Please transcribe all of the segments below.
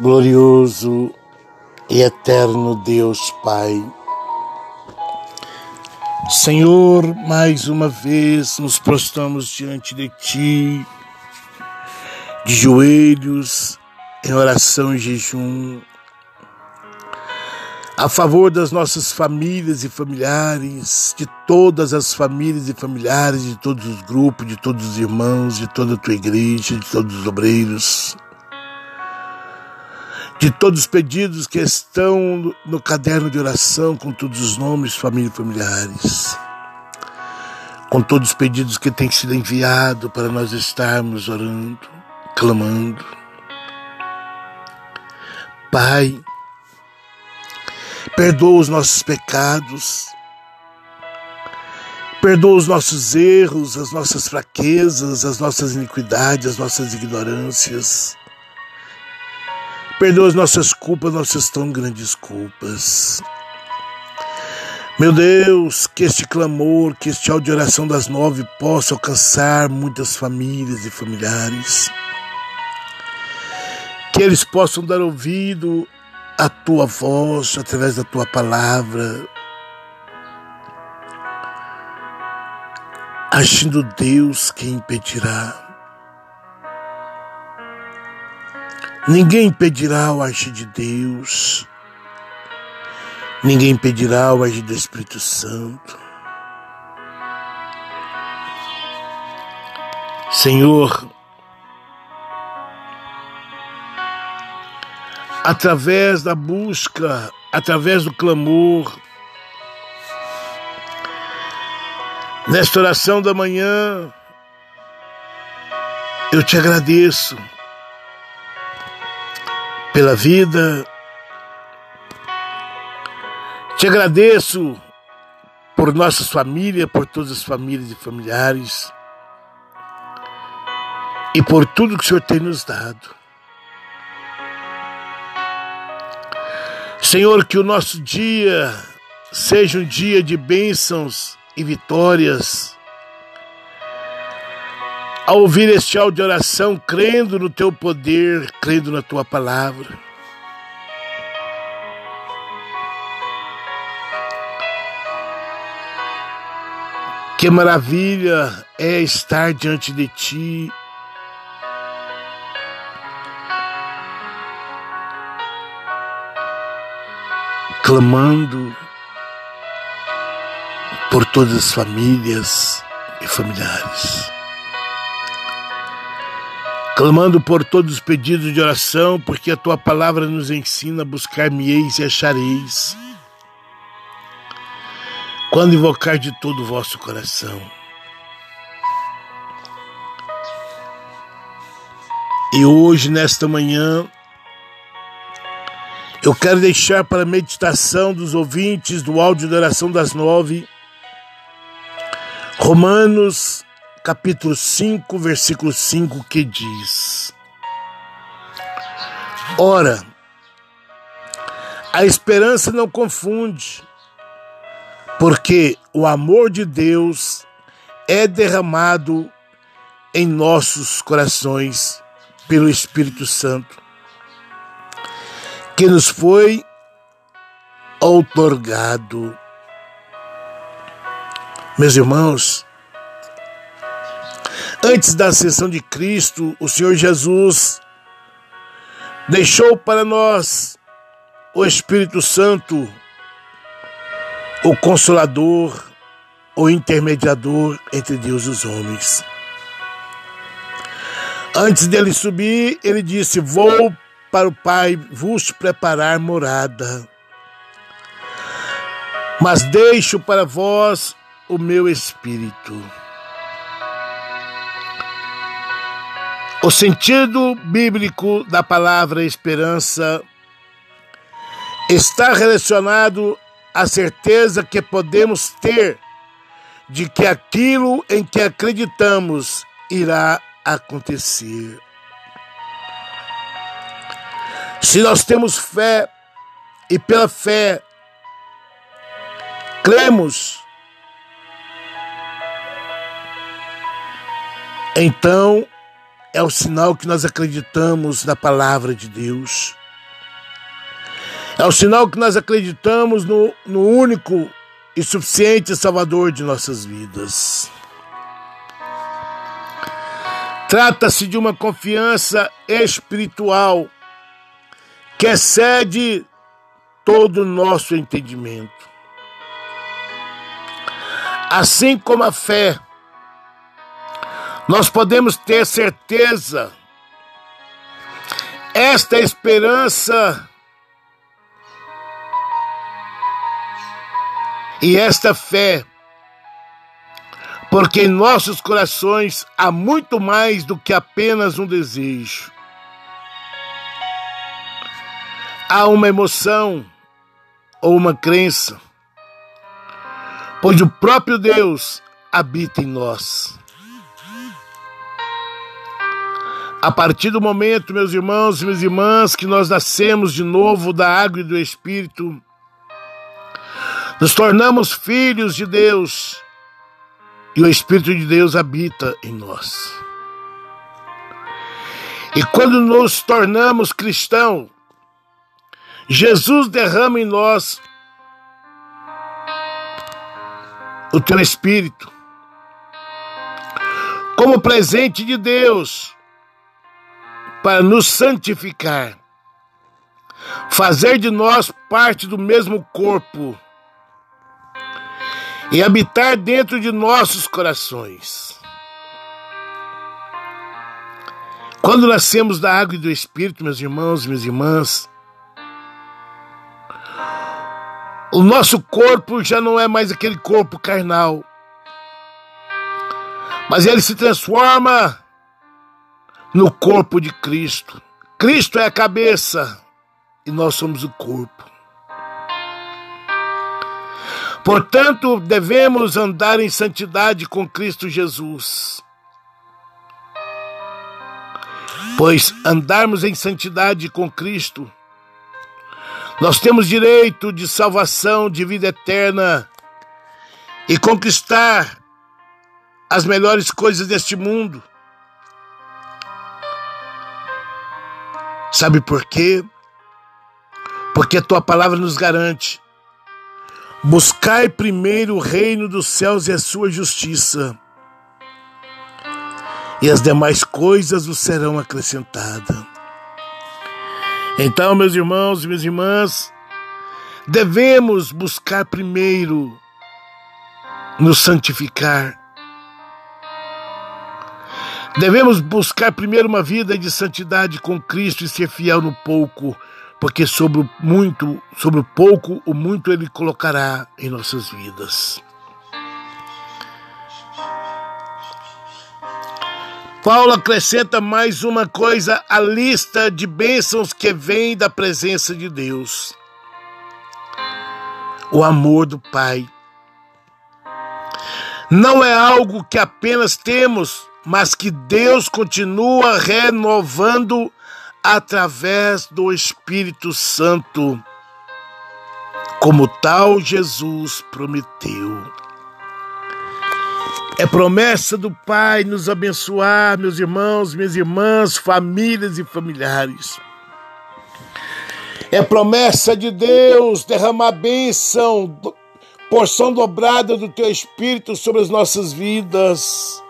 glorioso e eterno Deus Pai. Senhor, mais uma vez nos prostramos diante de Ti, de joelhos, em oração e jejum, a favor das nossas famílias e familiares, de todas as famílias e familiares, de todos os grupos, de todos os irmãos, de toda a tua igreja, de todos os obreiros de todos os pedidos que estão no caderno de oração, com todos os nomes, família e familiares, com todos os pedidos que têm sido enviados para nós estarmos orando, clamando. Pai, perdoa os nossos pecados, perdoa os nossos erros, as nossas fraquezas, as nossas iniquidades, as nossas ignorâncias. Perdoa as nossas culpas, nossas tão grandes culpas. Meu Deus, que este clamor, que este áudio de oração das nove possa alcançar muitas famílias e familiares. Que eles possam dar ouvido à tua voz através da tua palavra. Agindo Deus, quem impedirá? Ninguém impedirá o agir de Deus. Ninguém impedirá o agir do Espírito Santo. Senhor, através da busca, através do clamor, nesta oração da manhã, eu te agradeço pela vida. Te agradeço por nossas famílias, por todas as famílias e familiares e por tudo que o Senhor tem nos dado. Senhor, que o nosso dia seja um dia de bênçãos e vitórias ao ouvir este áudio de oração, crendo no teu poder, crendo na tua palavra. Que maravilha é estar diante de ti. Clamando por todas as famílias e familiares clamando por todos os pedidos de oração, porque a tua palavra nos ensina a buscar-me-eis e achareis. Quando invocar de todo o vosso coração. E hoje, nesta manhã, eu quero deixar para a meditação dos ouvintes do áudio da oração das nove, Romanos capítulo 5, versículo 5, que diz: Ora, a esperança não confunde, porque o amor de Deus é derramado em nossos corações pelo Espírito Santo, que nos foi outorgado. Meus irmãos, Antes da ascensão de Cristo, o Senhor Jesus deixou para nós o Espírito Santo, o Consolador, o intermediador entre Deus e os homens. Antes dele subir, ele disse: Vou para o Pai vos preparar morada. Mas deixo para vós o meu Espírito. O sentido bíblico da palavra esperança está relacionado à certeza que podemos ter de que aquilo em que acreditamos irá acontecer. Se nós temos fé e pela fé cremos, então é o sinal que nós acreditamos na palavra de Deus. É o sinal que nós acreditamos no, no único e suficiente Salvador de nossas vidas. Trata-se de uma confiança espiritual que excede todo o nosso entendimento. Assim como a fé, nós podemos ter certeza, esta esperança e esta fé, porque em nossos corações há muito mais do que apenas um desejo. Há uma emoção ou uma crença, pois o próprio Deus habita em nós. A partir do momento, meus irmãos e minhas irmãs, que nós nascemos de novo da água e do Espírito, nos tornamos filhos de Deus e o Espírito de Deus habita em nós. E quando nos tornamos cristãos, Jesus derrama em nós o teu Espírito como presente de Deus para nos santificar, fazer de nós parte do mesmo corpo e habitar dentro de nossos corações. Quando nascemos da água e do Espírito, meus irmãos e minhas irmãs, o nosso corpo já não é mais aquele corpo carnal, mas ele se transforma no corpo de Cristo. Cristo é a cabeça e nós somos o corpo. Portanto, devemos andar em santidade com Cristo Jesus. Pois andarmos em santidade com Cristo, nós temos direito de salvação, de vida eterna e conquistar as melhores coisas deste mundo. Sabe por quê? Porque a tua palavra nos garante Buscai primeiro o reino dos céus e a sua justiça, e as demais coisas vos serão acrescentadas. Então, meus irmãos e minhas irmãs, devemos buscar primeiro nos santificar. Devemos buscar primeiro uma vida de santidade com Cristo e ser fiel no pouco porque sobre o muito, sobre o pouco, o muito ele colocará em nossas vidas. Paulo acrescenta mais uma coisa à lista de bênçãos que vem da presença de Deus: o amor do Pai. Não é algo que apenas temos, mas que Deus continua renovando através do Espírito Santo, como tal Jesus prometeu. É promessa do Pai nos abençoar, meus irmãos, minhas irmãs, famílias e familiares. É promessa de Deus derramar bênção, porção dobrada do teu Espírito sobre as nossas vidas.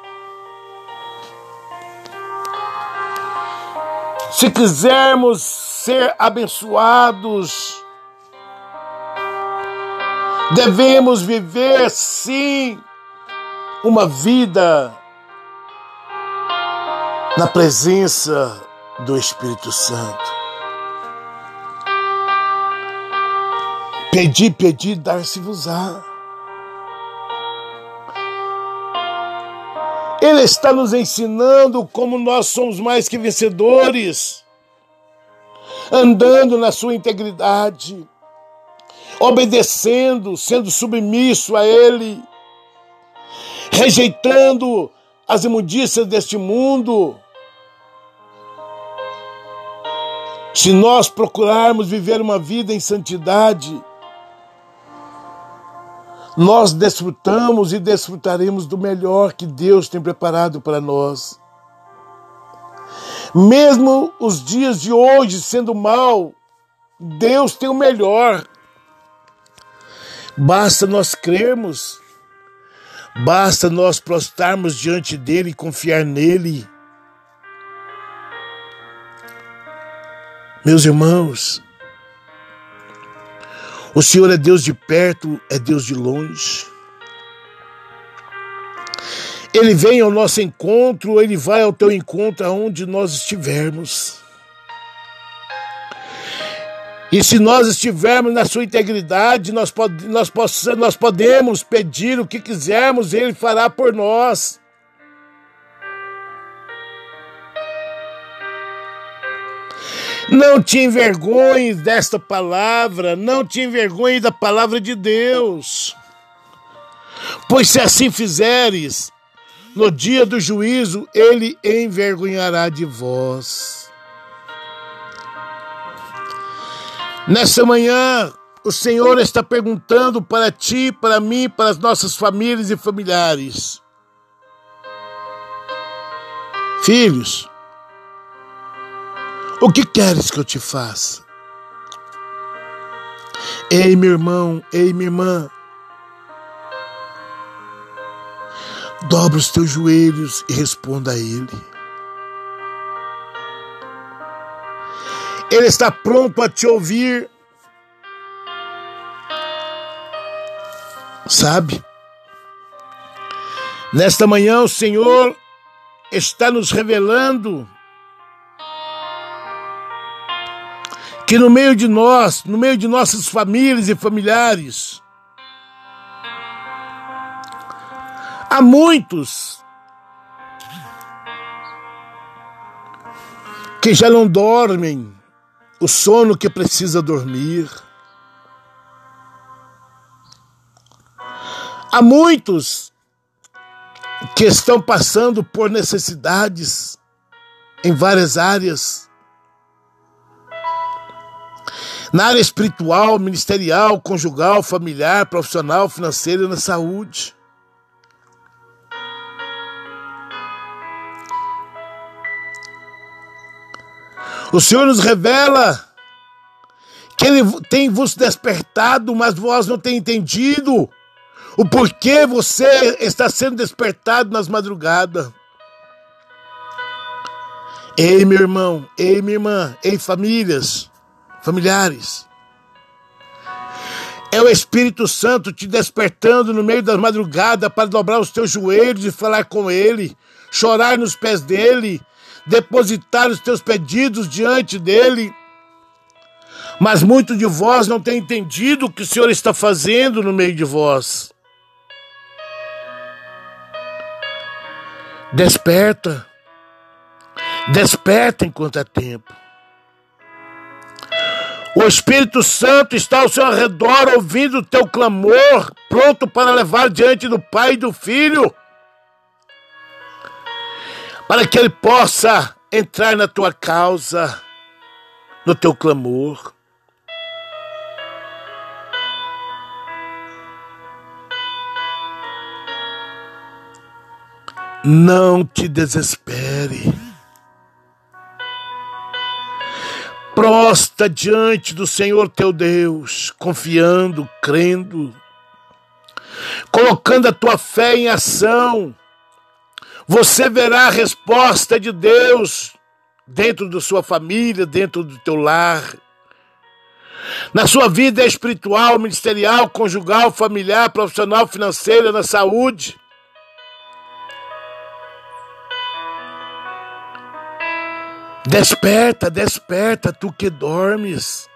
Se quisermos ser abençoados, devemos viver sim uma vida na presença do Espírito Santo. Pedi, pedi, dar-se-vos-á. Ele está nos ensinando como nós somos mais que vencedores, andando na sua integridade, obedecendo, sendo submisso a Ele, rejeitando as imundícias deste mundo. Se nós procurarmos viver uma vida em santidade, nós desfrutamos e desfrutaremos do melhor que Deus tem preparado para nós. Mesmo os dias de hoje sendo mal, Deus tem o melhor. Basta nós crermos, basta nós prostarmos diante dele e confiar nele. Meus irmãos, o Senhor é Deus de perto, é Deus de longe. Ele vem ao nosso encontro, ele vai ao teu encontro aonde nós estivermos. E se nós estivermos na sua integridade, nós, pod nós, nós podemos pedir o que quisermos, ele fará por nós. Não te envergonhe desta palavra, não te envergonhe da palavra de Deus. Pois se assim fizeres, no dia do juízo ele envergonhará de vós. Nessa manhã, o Senhor está perguntando para ti, para mim, para as nossas famílias e familiares: Filhos, o que queres que eu te faça? Ei, meu irmão, ei, minha irmã. Dobra os teus joelhos e responda a Ele. Ele está pronto a te ouvir. Sabe? Nesta manhã o Senhor está nos revelando que no meio de nós, no meio de nossas famílias e familiares, há muitos que já não dormem o sono que precisa dormir. Há muitos que estão passando por necessidades em várias áreas na área espiritual, ministerial, conjugal, familiar, profissional, financeira e na saúde. O Senhor nos revela que Ele tem vos despertado, mas vós não tem entendido o porquê você está sendo despertado nas madrugadas. Ei, meu irmão, ei, minha irmã, ei, famílias familiares. É o Espírito Santo te despertando no meio das madrugadas para dobrar os teus joelhos e falar com Ele, chorar nos pés dele, depositar os teus pedidos diante dele. Mas muito de vós não tem entendido o que o Senhor está fazendo no meio de vós. Desperta. Desperta enquanto é tempo. O Espírito Santo está ao seu redor, ouvindo o teu clamor, pronto para levar diante do Pai e do Filho, para que ele possa entrar na tua causa, no teu clamor. Não te desespere. Prosta diante do Senhor teu Deus, confiando, crendo, colocando a tua fé em ação, você verá a resposta de Deus dentro da sua família, dentro do teu lar. Na sua vida espiritual, ministerial, conjugal, familiar, profissional, financeira, na saúde. Desperta, desperta, tu que dormes.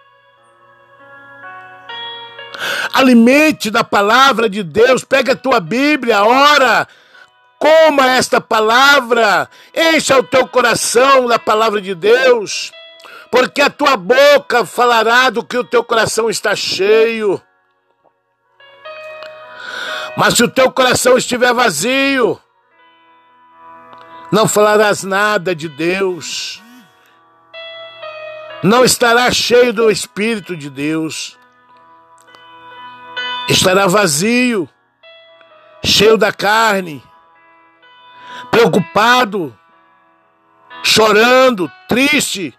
Alimente da palavra de Deus, pega a tua Bíblia, ora, coma esta palavra, encha o teu coração da palavra de Deus, porque a tua boca falará do que o teu coração está cheio. Mas se o teu coração estiver vazio, não falarás nada de Deus não estará cheio do Espírito de Deus, estará vazio, cheio da carne, preocupado, chorando, triste.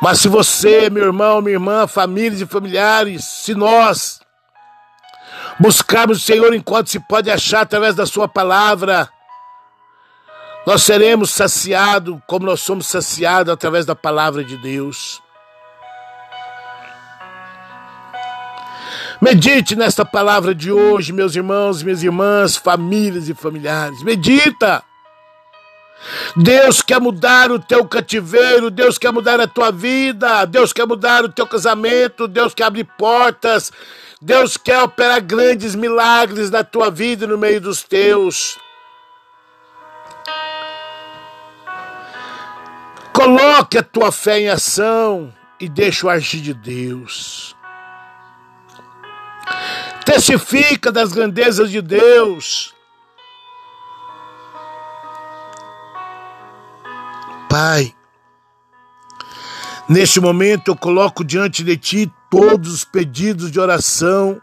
Mas se você, meu irmão, minha irmã, famílias e familiares, se nós buscarmos o Senhor enquanto se pode achar através da Sua palavra, nós seremos saciados como nós somos saciados através da palavra de Deus. Medite nesta palavra de hoje, meus irmãos, minhas irmãs, famílias e familiares. Medita. Deus quer mudar o teu cativeiro, Deus quer mudar a tua vida, Deus quer mudar o teu casamento, Deus quer abrir portas, Deus quer operar grandes milagres na tua vida e no meio dos teus. Coloque a tua fé em ação e deixa o agir de Deus. Testifica das grandezas de Deus. Pai, neste momento eu coloco diante de Ti todos os pedidos de oração,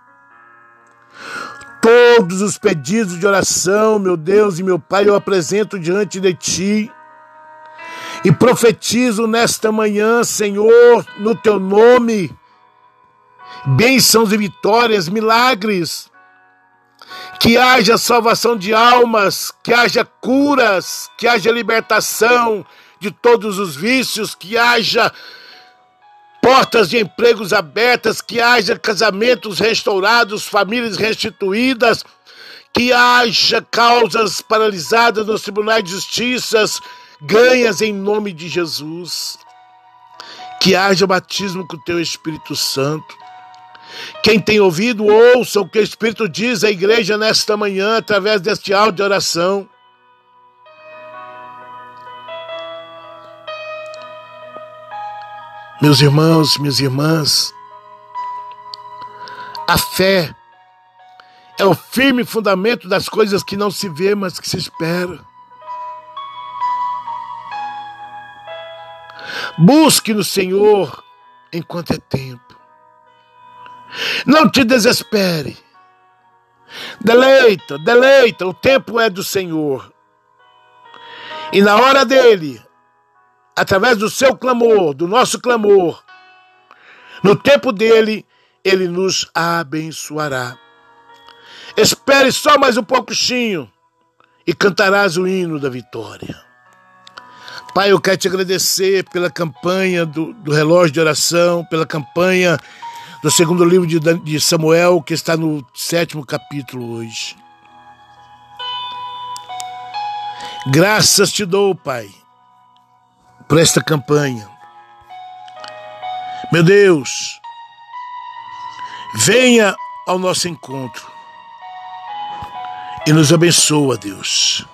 todos os pedidos de oração, meu Deus e meu Pai, eu apresento diante de Ti. E profetizo nesta manhã, Senhor, no Teu nome, bênçãos e vitórias, milagres, que haja salvação de almas, que haja curas, que haja libertação de todos os vícios, que haja portas de empregos abertas, que haja casamentos restaurados, famílias restituídas, que haja causas paralisadas nos tribunais de justiça, ganhas em nome de Jesus. Que haja batismo com o teu Espírito Santo. Quem tem ouvido, ouça o que o Espírito diz à igreja nesta manhã, através deste áudio de oração. Meus irmãos, minhas irmãs, a fé é o firme fundamento das coisas que não se vê, mas que se espera. Busque no Senhor enquanto é tempo. Não te desespere. Deleita, deleita, o tempo é do Senhor. E na hora dele, através do seu clamor, do nosso clamor, no tempo dele, ele nos abençoará. Espere só mais um pouquinho e cantarás o hino da vitória. Pai, eu quero te agradecer pela campanha do, do relógio de oração, pela campanha do segundo livro de, de Samuel, que está no sétimo capítulo hoje. Graças te dou, Pai, por esta campanha. Meu Deus, venha ao nosso encontro e nos abençoa, Deus,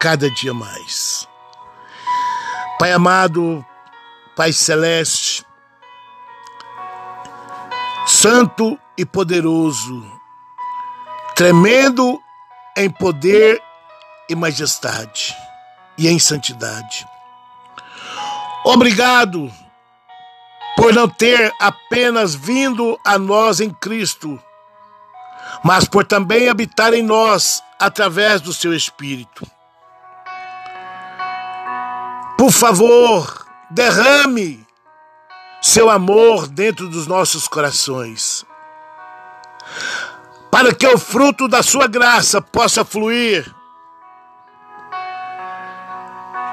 cada dia mais. Pai amado, Pai celeste, santo e poderoso, tremendo em poder e majestade e em santidade. Obrigado por não ter apenas vindo a nós em Cristo, mas por também habitar em nós através do seu Espírito. Por favor, derrame seu amor dentro dos nossos corações, para que o fruto da sua graça possa fluir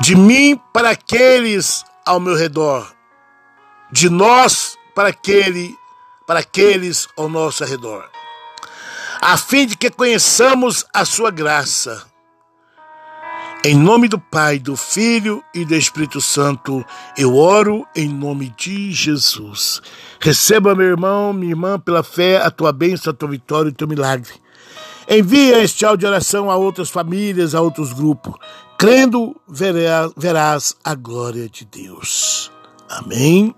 de mim para aqueles ao meu redor, de nós para aquele, para aqueles ao nosso redor, a fim de que conheçamos a sua graça. Em nome do Pai, do Filho e do Espírito Santo, eu oro em nome de Jesus. Receba, meu irmão, minha irmã, pela fé, a tua bênção, a tua vitória e o teu milagre. Envia este áudio de oração a outras famílias, a outros grupos. Crendo, verás a glória de Deus. Amém.